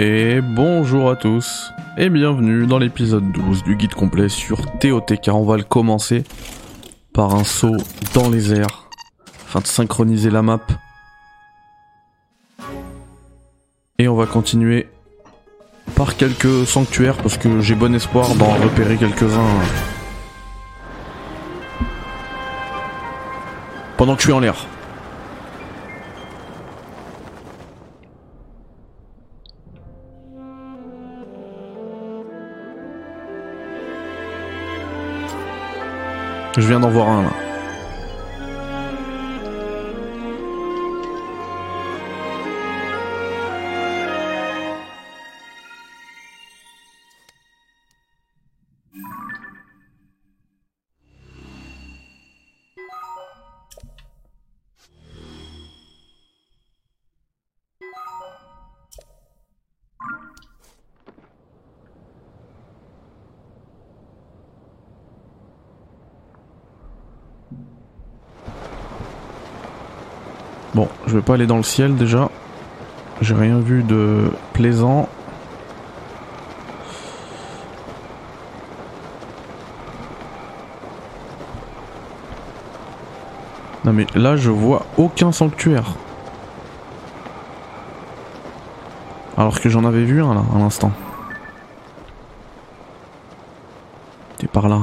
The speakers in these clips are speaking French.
Et bonjour à tous et bienvenue dans l'épisode 12 du guide complet sur TOTK. On va le commencer par un saut dans les airs afin de synchroniser la map. Et on va continuer par quelques sanctuaires parce que j'ai bon espoir d'en repérer quelques-uns pendant que je suis en l'air. Je viens d'en voir un là. Pas aller dans le ciel déjà. J'ai rien vu de plaisant. Non mais là je vois aucun sanctuaire. Alors que j'en avais vu un là, à l'instant. T'es par là.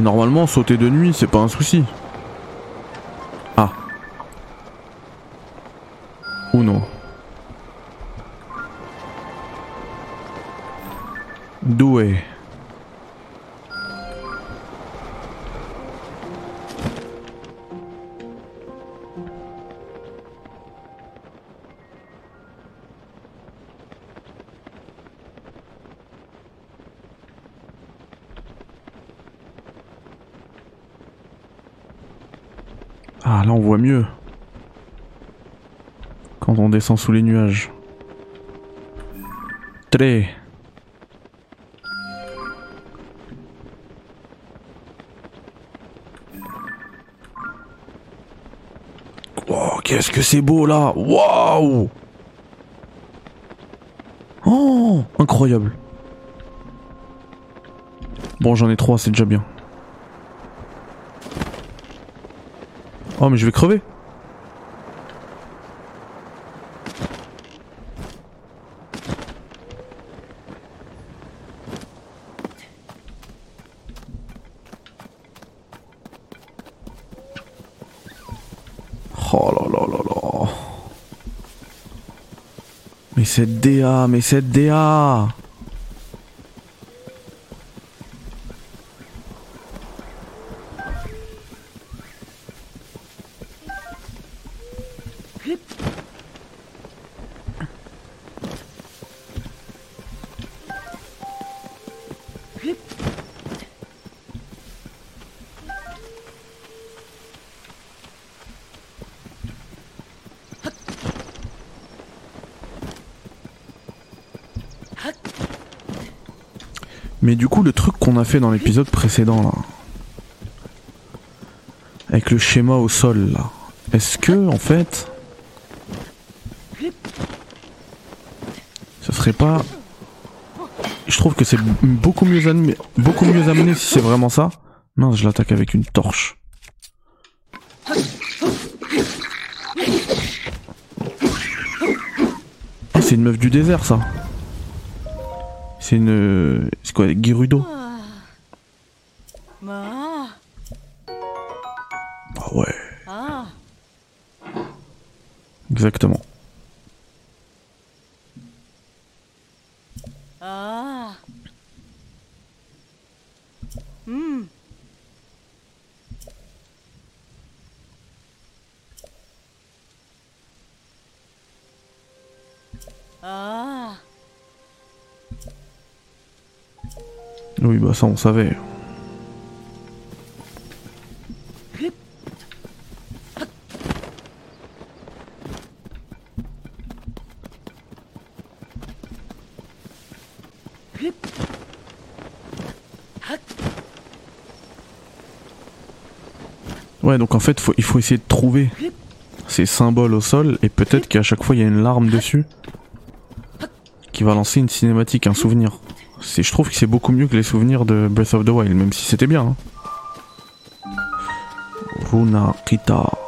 Et normalement, sauter de nuit, c'est pas un souci. Sous les nuages. Très. Qu'est-ce que c'est beau là Waouh Oh, incroyable. Bon, j'en ai trois, c'est déjà bien. Oh mais je vais crever Oh là là là là. Mais cette DA, mais cette DA Mais du coup, le truc qu'on a fait dans l'épisode précédent là, avec le schéma au sol là, est-ce que en fait, ce serait pas, je trouve que c'est beaucoup mieux amené, beaucoup mieux amené si c'est vraiment ça. Mince, je l'attaque avec une torche. Ah, c'est une meuf du désert ça. C'est une. Quoi, Girudo Ah, Ah ouais, ah, exactement. ah. Hmm. Ah. Oui, bah ça on savait. Ouais, donc en fait, faut, il faut essayer de trouver ces symboles au sol et peut-être qu'à chaque fois il y a une larme dessus qui va lancer une cinématique, un souvenir. Je trouve que c'est beaucoup mieux que les souvenirs de Breath of the Wild, même si c'était bien. Hein. Runa Kita.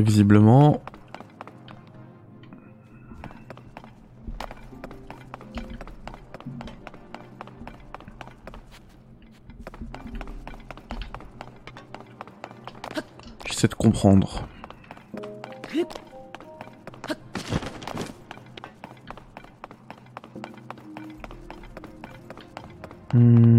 Visiblement. J'essaie de comprendre. Hmm.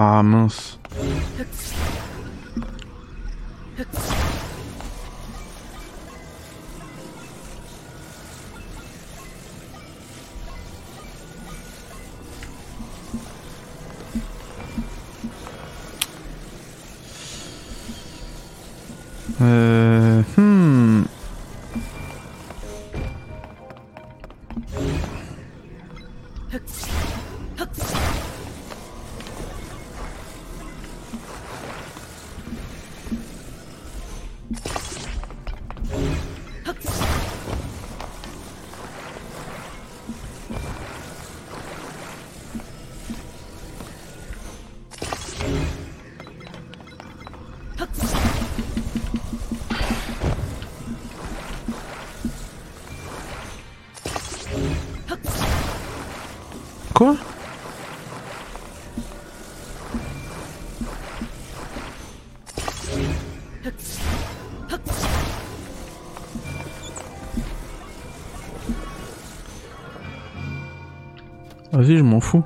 Ah Vas-y, je m'en fous.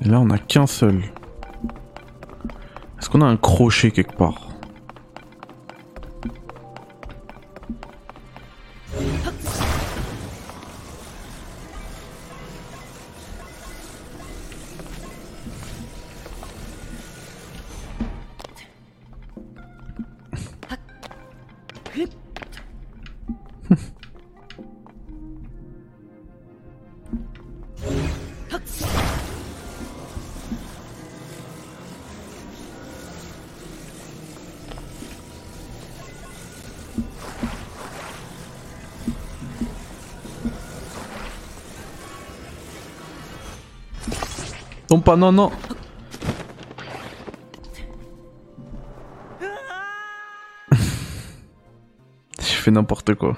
Et là, on a qu'un seul. Est-ce qu'on a un crochet quelque part? pas, non, non. Je fais n'importe quoi.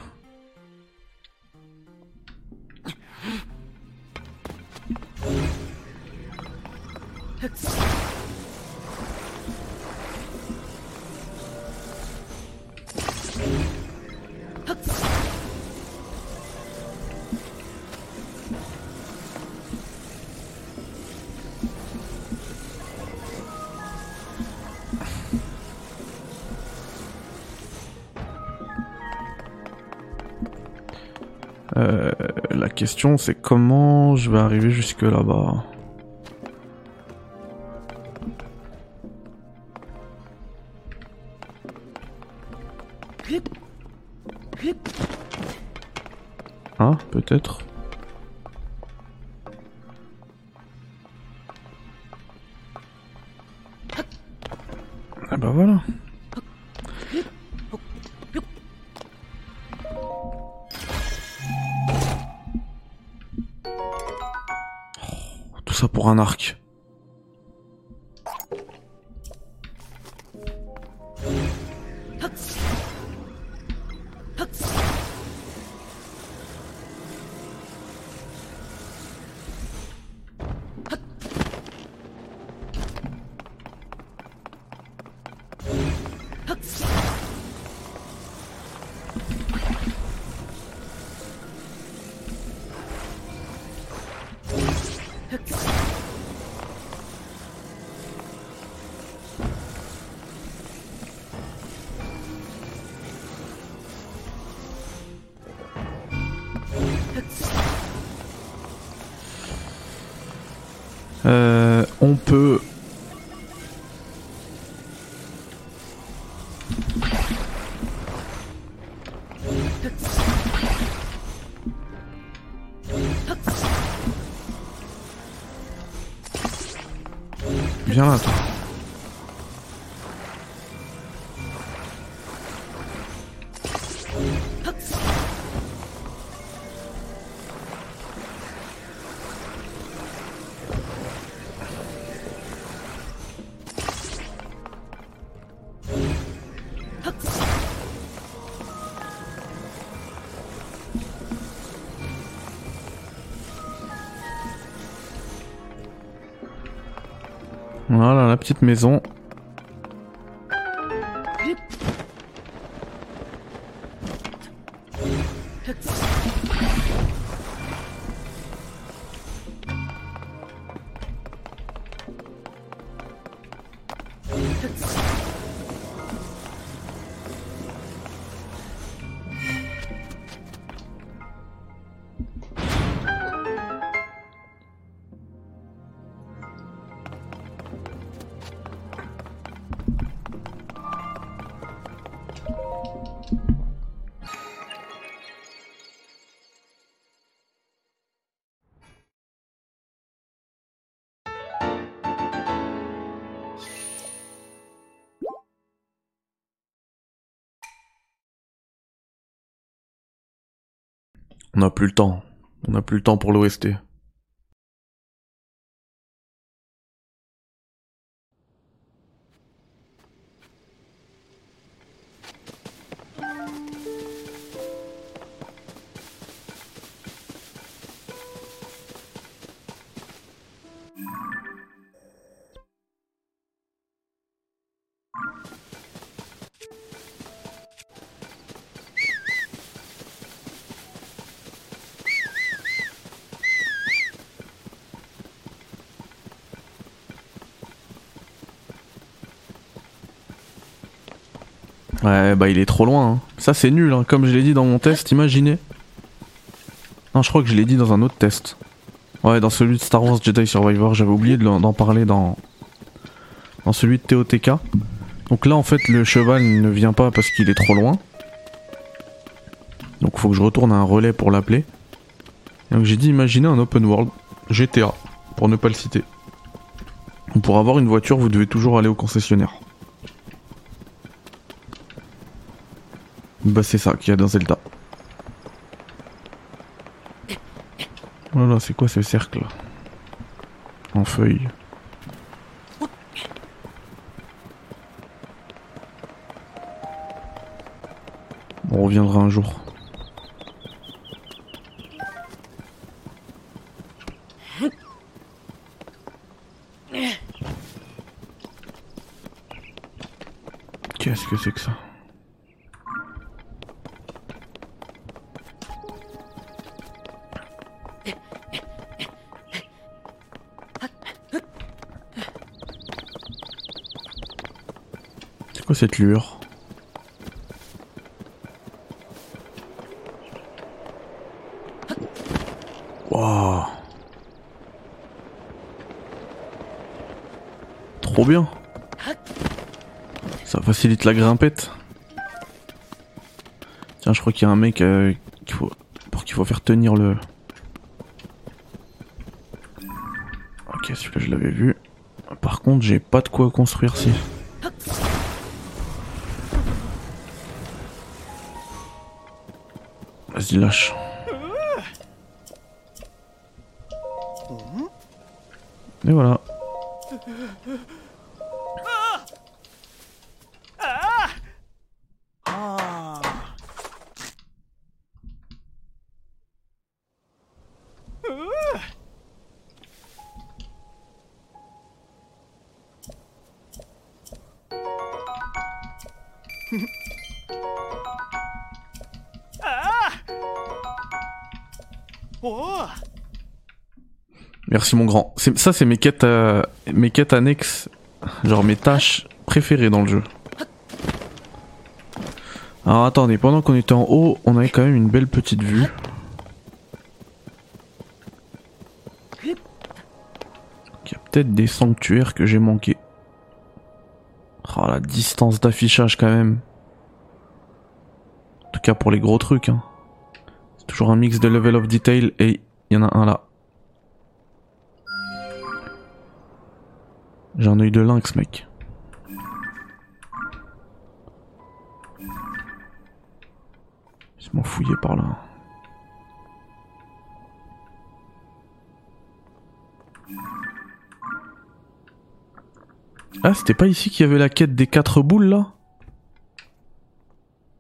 Euh, la question c'est comment je vais arriver jusque là-bas? Hein, peut-être? Un arc. Viens là, toi. Petite maison. On n'a plus le temps. On n'a plus le temps pour l'OST. Bah il est trop loin. hein. Ça c'est nul, hein. comme je l'ai dit dans mon test, imaginez. Non, je crois que je l'ai dit dans un autre test. Ouais, dans celui de Star Wars Jedi Survivor, j'avais oublié d'en parler dans... dans celui de TOTK. Donc là en fait le cheval ne vient pas parce qu'il est trop loin. Donc faut que je retourne à un relais pour l'appeler. Donc j'ai dit imaginez un open world GTA, pour ne pas le citer. Pour avoir une voiture, vous devez toujours aller au concessionnaire. Bah c'est ça qu'il y a dans Zelda. Voilà, c'est quoi ce cercle là? En feuille. On reviendra un jour. Cette lueur Waouh Trop bien Ça facilite la grimpette. Tiens, je crois qu'il y a un mec euh, faut, pour qu'il faut faire tenir le... Ok, celui-là je l'avais vu. Par contre, j'ai pas de quoi construire si. Vas-y, lâche. Et voilà. Merci mon grand. Ça c'est mes quêtes, euh, mes quêtes annexes, genre mes tâches préférées dans le jeu. Alors attendez, pendant qu'on était en haut, on avait quand même une belle petite vue. Il y a peut-être des sanctuaires que j'ai manqués. Oh la distance d'affichage quand même. En tout cas pour les gros trucs. Hein. Toujours un mix de level of detail et il y en a un là. J'ai un œil de lynx, mec. Ils m'ont fouillé par là. Ah, c'était pas ici qu'il y avait la quête des quatre boules là?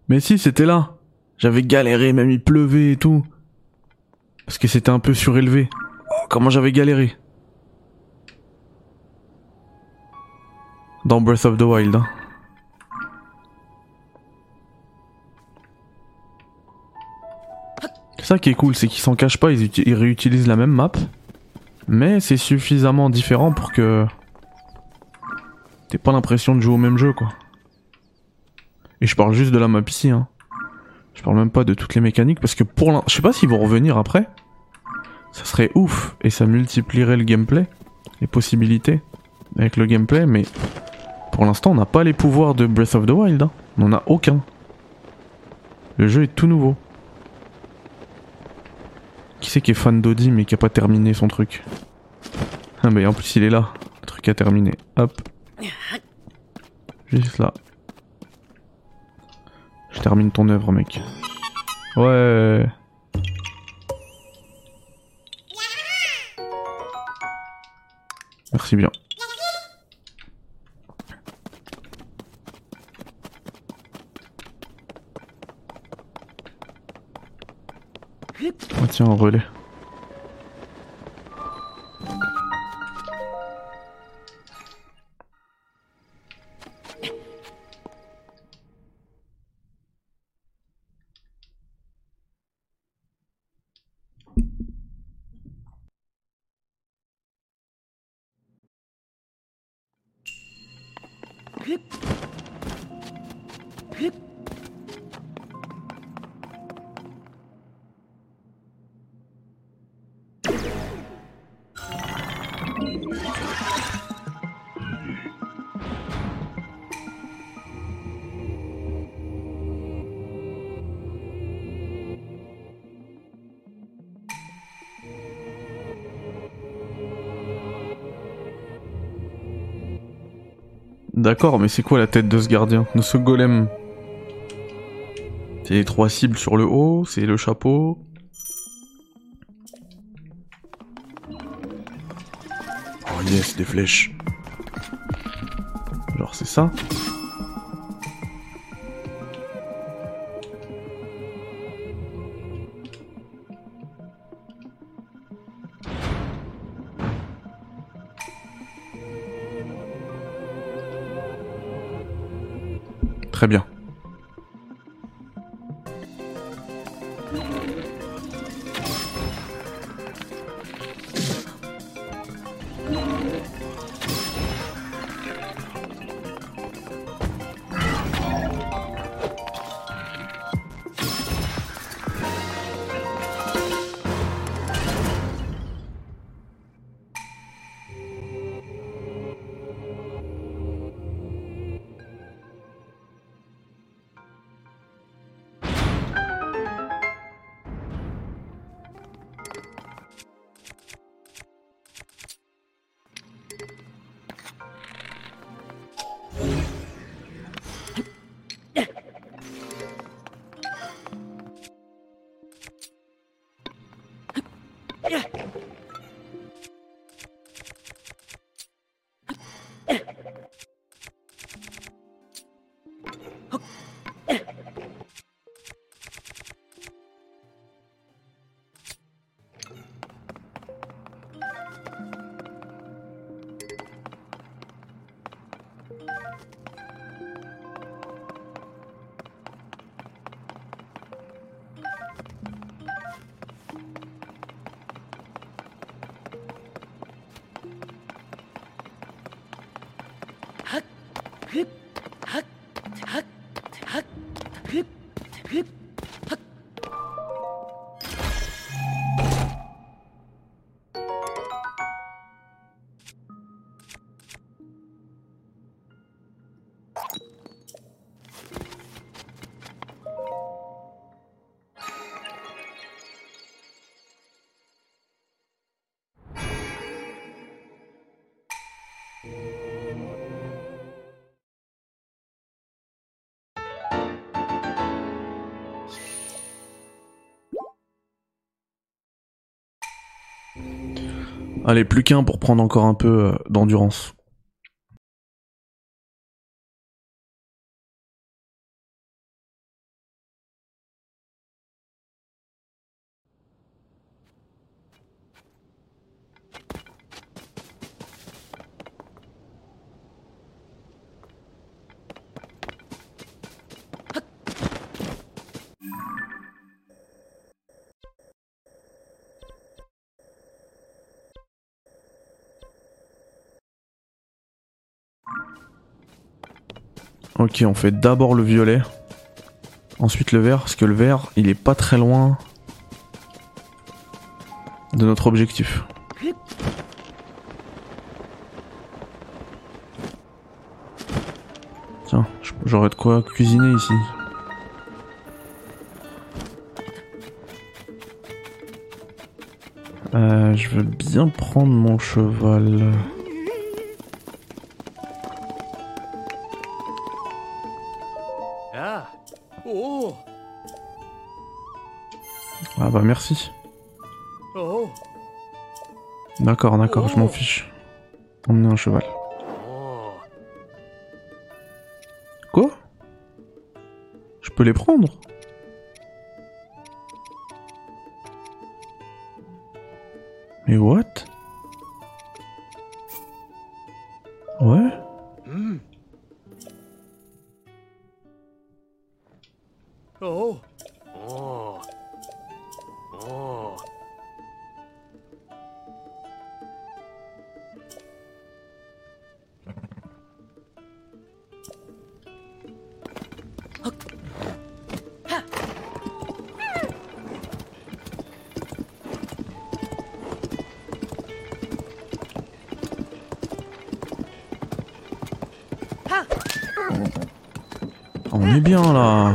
Mais si, c'était là. J'avais galéré, même il pleuvait et tout. Parce que c'était un peu surélevé. Oh, comment j'avais galéré. Dans Breath of the Wild. hein. Ça qui est cool, c'est qu'ils s'en cachent pas, ils, ils réutilisent la même map. Mais c'est suffisamment différent pour que... T'aies pas l'impression de jouer au même jeu, quoi. Et je parle juste de la map ici, hein. Je parle même pas de toutes les mécaniques, parce que pour l'in... Je sais pas s'ils vont revenir après. Ça serait ouf, et ça multiplierait le gameplay, les possibilités avec le gameplay, mais pour l'instant on n'a pas les pouvoirs de Breath of the Wild. hein. On n'en a aucun. Le jeu est tout nouveau. Qui c'est qui est fan d'Audi mais qui a pas terminé son truc? Ah mais en plus il est là. Le truc a terminé. Hop. Juste là. Je termine ton œuvre mec. Ouais. Merci bien. Oh tiens, un relais. D'accord, mais c'est quoi la tête de ce gardien De ce golem C'est les trois cibles sur le haut, c'est le chapeau. Oh yes, des flèches. Genre c'est ça Allez, plus qu'un pour prendre encore un peu euh, d'endurance. Ok, on fait d'abord le violet. Ensuite le vert, parce que le vert, il est pas très loin de notre objectif. Tiens, j'aurais de quoi cuisiner ici. Euh, je veux bien prendre mon cheval. Bah merci. D'accord, d'accord, je m'en fiche. Emmener un cheval. Quoi? Je peux les prendre? Mais what? Ouais bien là.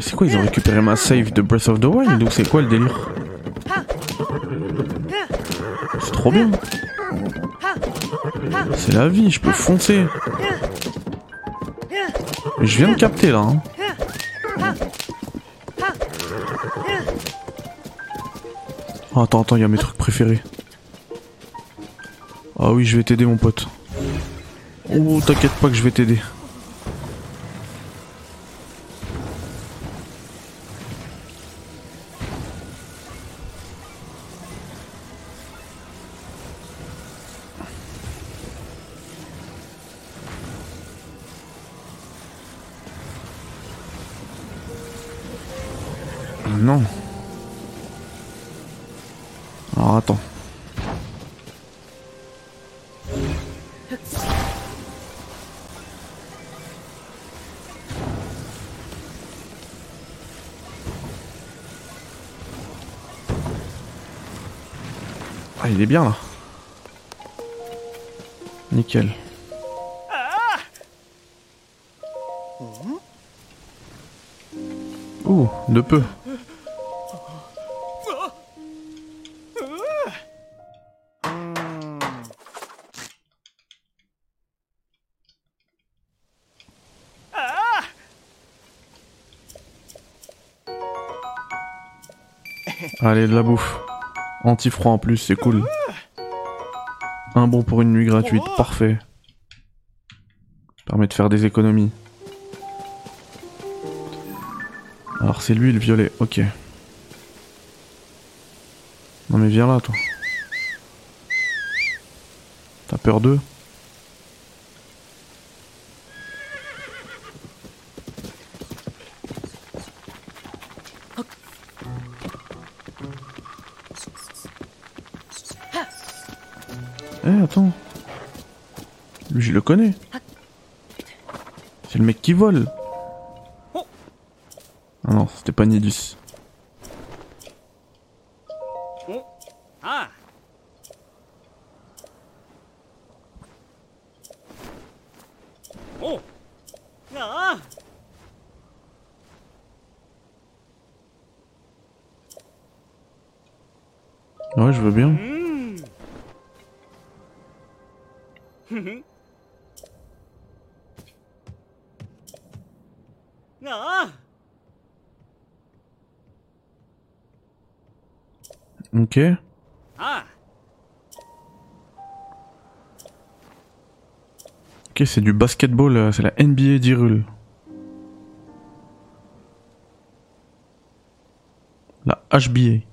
C'est quoi Ils ont récupéré ma save de Breath of the Wild ou c'est quoi le délire? C'est trop bien. C'est la vie, je peux foncer. Je viens de capter là. hein. Oh, attends, attends, il y a mes trucs préférés. Ah oui, je vais t'aider mon pote. Oh, t'inquiète pas que je vais t'aider. Ah, il est bien là. Nickel. Ouh, de peu. Allez, de la bouffe. Anti-froid en plus, c'est cool. Un bon pour une nuit gratuite, parfait. Permet de faire des économies. Alors c'est lui le violet, ok. Non mais viens là toi. T'as peur d'eux? Connais. C'est le mec qui vole. Ah non, c'était pas Nidus. Ouais, je veux bien. Ok. Ok, c'est du basketball, euh, c'est la NBA d'Irul. La HBA.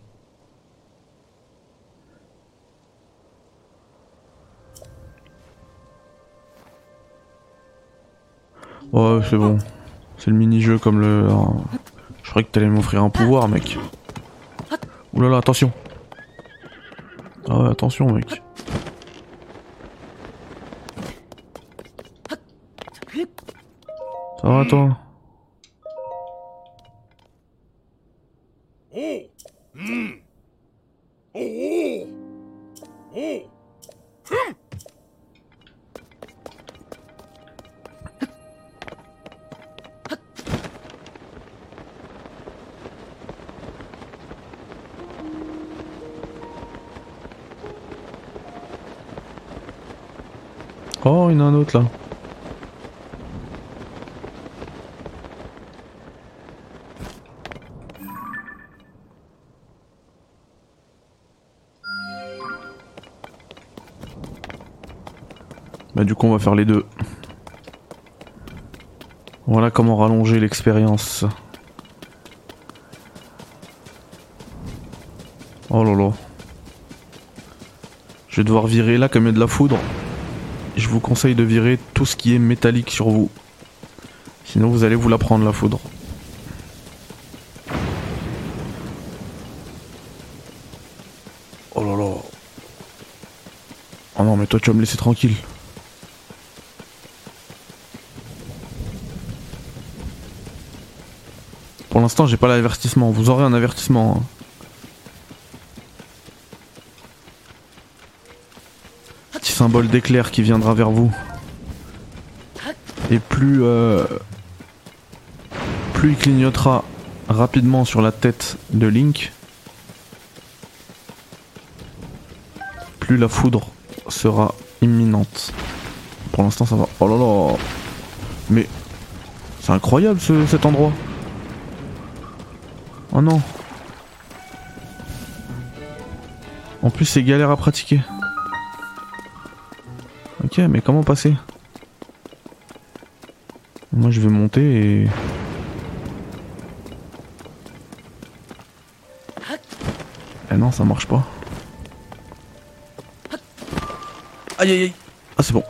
Ouais, c'est bon. C'est le mini-jeu comme le... Je croyais que t'allais m'offrir un pouvoir, mec. Oulala, attention. Ouais, attention, mec. Ça va, toi? Bah du coup on va faire les deux. Voilà comment rallonger l'expérience. Oh là là. Je vais devoir virer là comme il y a de la foudre. Je vous conseille de virer tout ce qui est métallique sur vous. Sinon vous allez vous la prendre la foudre. Oh là là. Oh non mais toi tu vas me laisser tranquille. Pour l'instant j'ai pas l'avertissement, vous aurez un avertissement. hein. Symbole d'éclair qui viendra vers vous. Et plus euh, plus il clignotera rapidement sur la tête de Link, plus la foudre sera imminente. Pour l'instant ça va. Oh là là Mais c'est incroyable ce- cet endroit. Oh non. En plus c'est galère à pratiquer. Ok mais comment passer? Moi je vais monter et... Eh non ça marche pas. Aïe aïe aïe Ah c'est bon.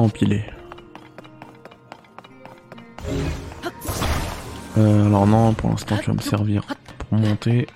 Empilé. Euh, alors non, pour l'instant tu vas me servir pour monter.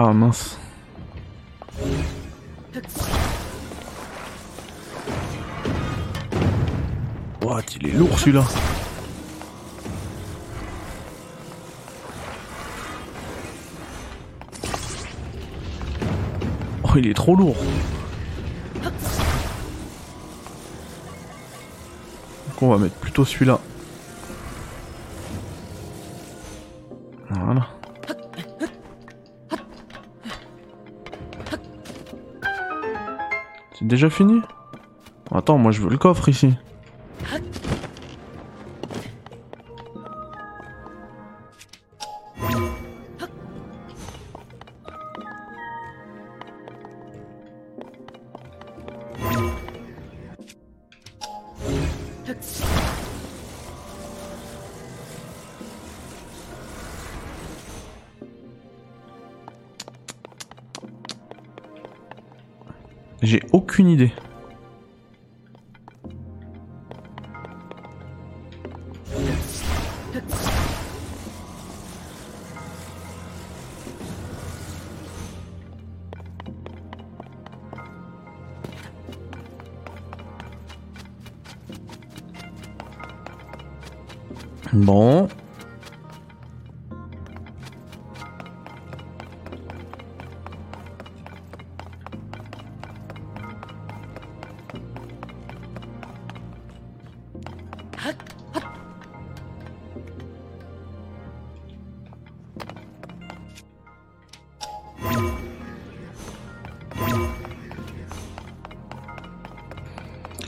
Ah mince. What, il est lourd celui-là. Oh, il est trop lourd. Donc on va mettre plutôt celui-là. Déjà fini? Attends, moi je veux le coffre ici. Bon.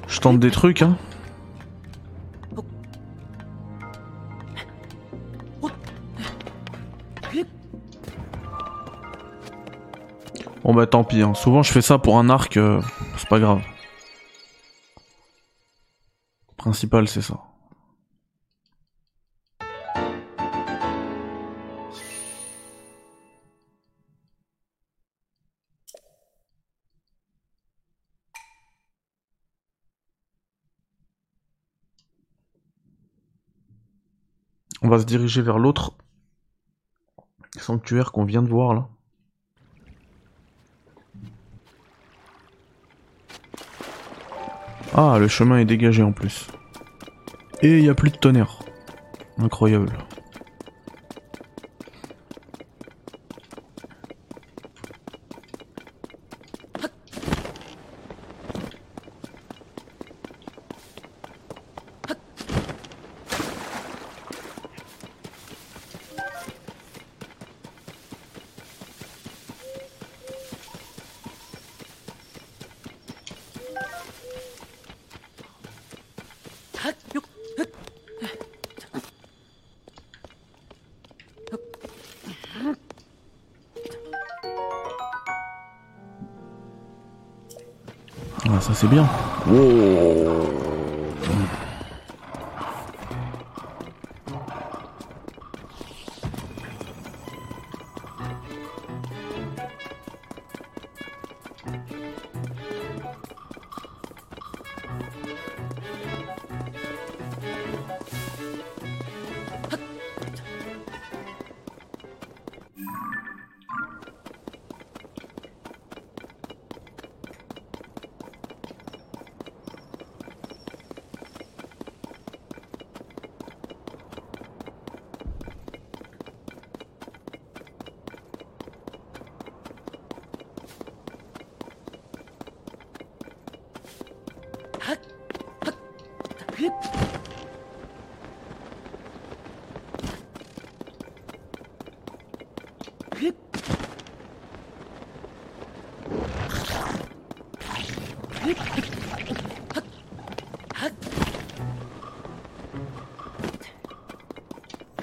Je tente des trucs, hein. Tant pis, hein. souvent je fais ça pour un arc, euh, c'est pas grave. Principal c'est ça. On va se diriger vers l'autre sanctuaire qu'on vient de voir là. Ah, le chemin est dégagé en plus. Et il n'y a plus de tonnerre. Incroyable. Ça c'est bien.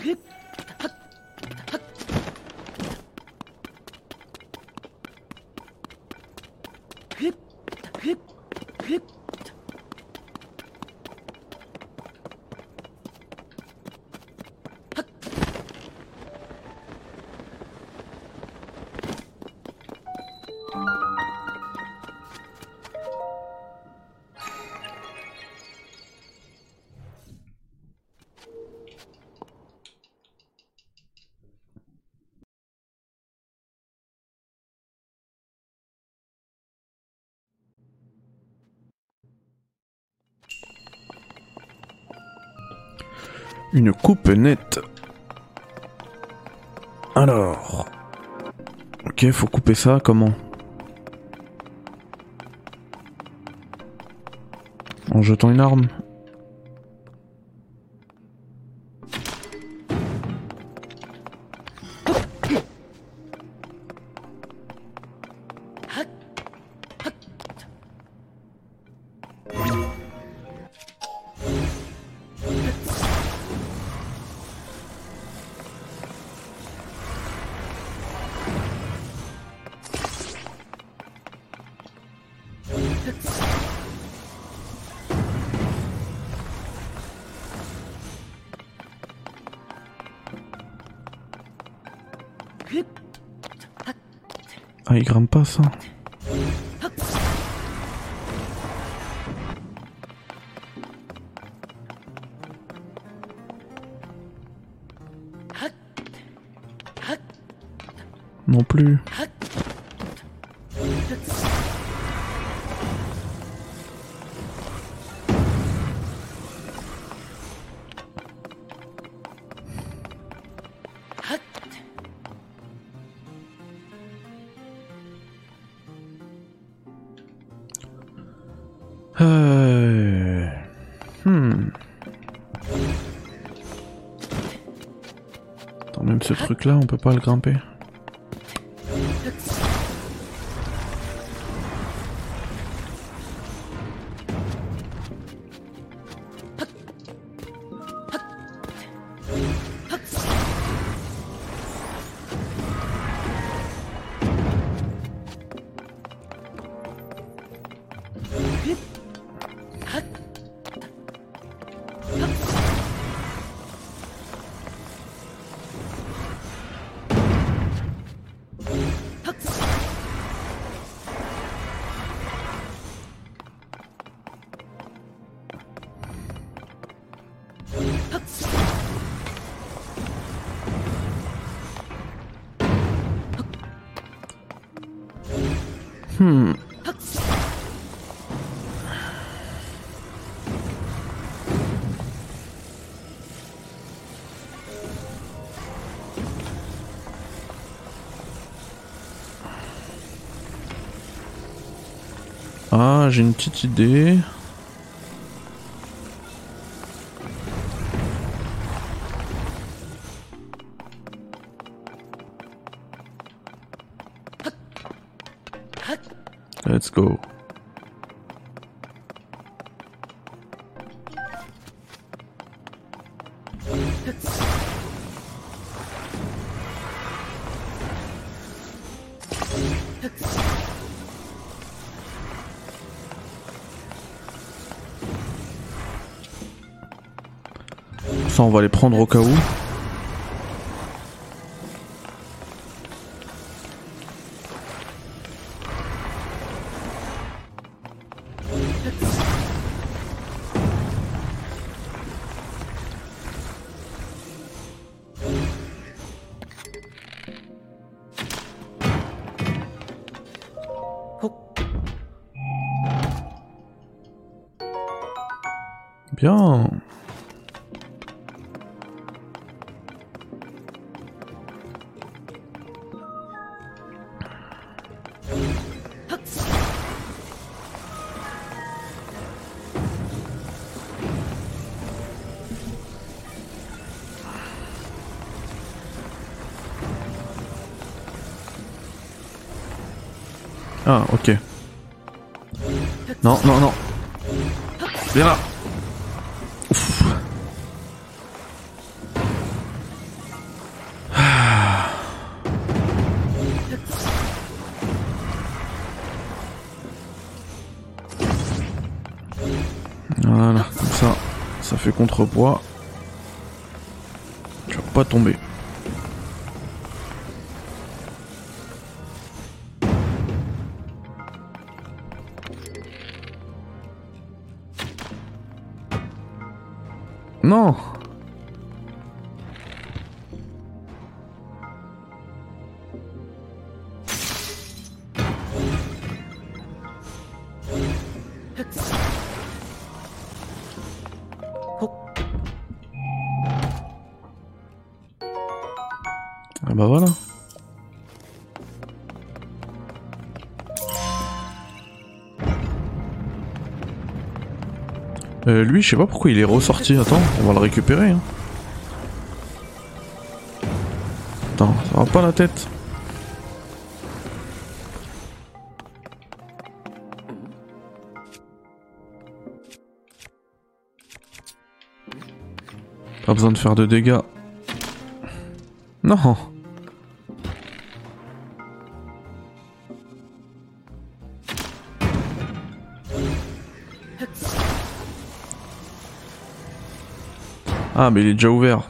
พิษ Une coupe nette. Alors. Ok, faut couper ça, comment? En jetant une arme Ah, il grimpe pas ça. Non plus. Là, on peut pas le grimper. Hmm. Ah, j'ai une petite idée. On va les prendre au cas où. Ah, ok. Non, non, non. Viens là. Ouf. Voilà, comme ça, ça fait contrepoids. Tu vas pas tomber. Non Euh, lui, je sais pas pourquoi il est ressorti. Attends, on va le récupérer. Hein. Attends, ça va pas la tête. Pas besoin de faire de dégâts. Non. Ah, mais il est déjà ouvert.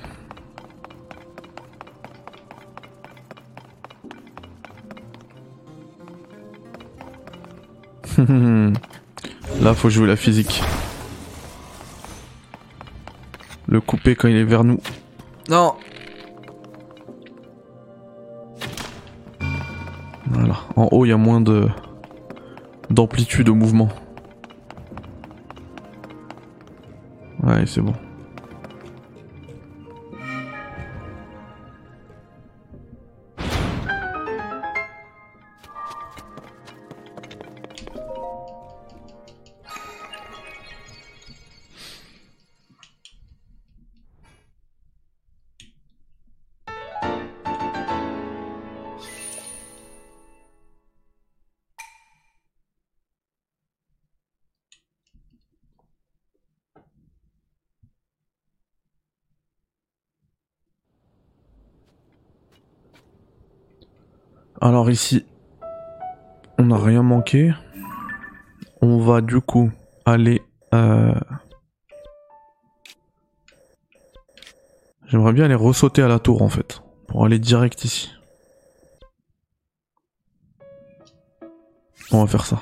Là, faut jouer la physique. Le couper quand il est vers nous. Non Voilà. En haut, il y a moins de d'amplitude au mouvement. Ouais, c'est bon. Alors ici, on n'a rien manqué. On va du coup aller... Euh... J'aimerais bien aller ressauter à la tour en fait, pour aller direct ici. On va faire ça.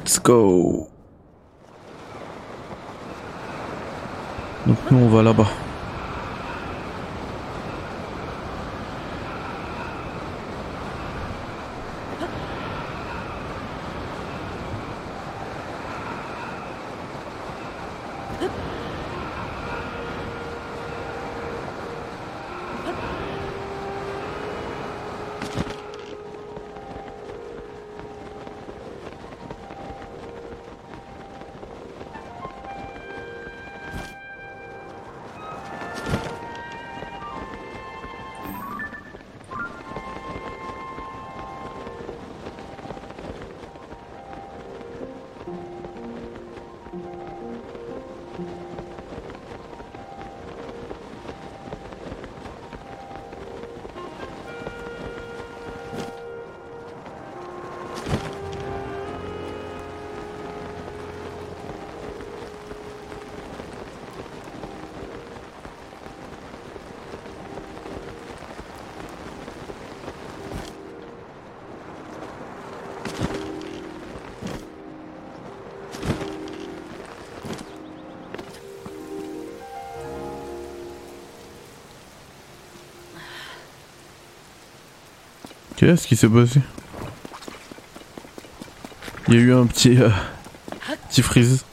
Let's go. Donc nous on va là-bas. Qu'est-ce qui s'est passé? Il y a eu un petit... euh, petit freeze.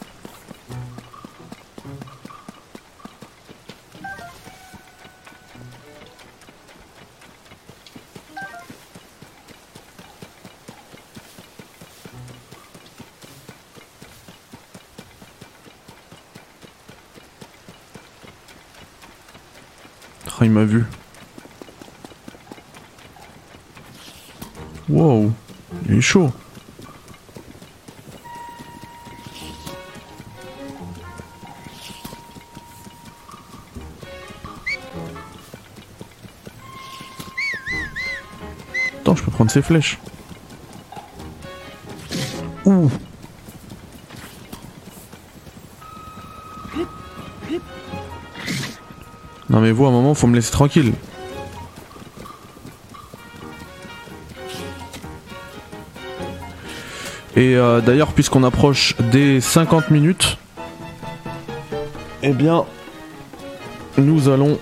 Chaud. Attends, je peux prendre ses flèches. Ouh. Non mais vous, à un moment, faut me laisser tranquille. Et euh, d'ailleurs, puisqu'on approche des 50 minutes, eh bien, nous allons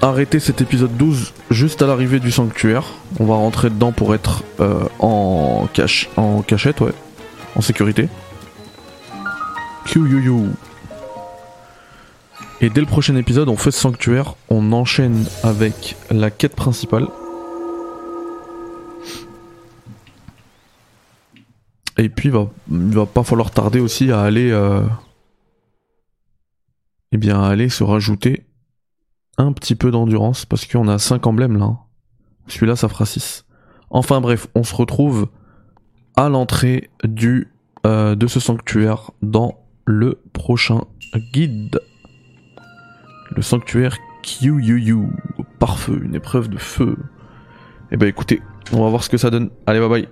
arrêter cet épisode 12 juste à l'arrivée du sanctuaire. On va rentrer dedans pour être euh, en, cache, en cachette, ouais, en sécurité. Kyuyuyu. Et dès le prochain épisode, on fait ce sanctuaire, on enchaîne avec la quête principale. Et puis, il va, va pas falloir tarder aussi à aller, euh, eh bien, à aller se rajouter un petit peu d'endurance parce qu'on a 5 emblèmes là. hein. Celui-là, ça fera 6. Enfin bref, on se retrouve à l'entrée du euh, de ce sanctuaire dans le prochain guide. Le sanctuaire Kyuyuyu, par feu, une épreuve de feu. Et bah écoutez, on va voir ce que ça donne. Allez, bye bye.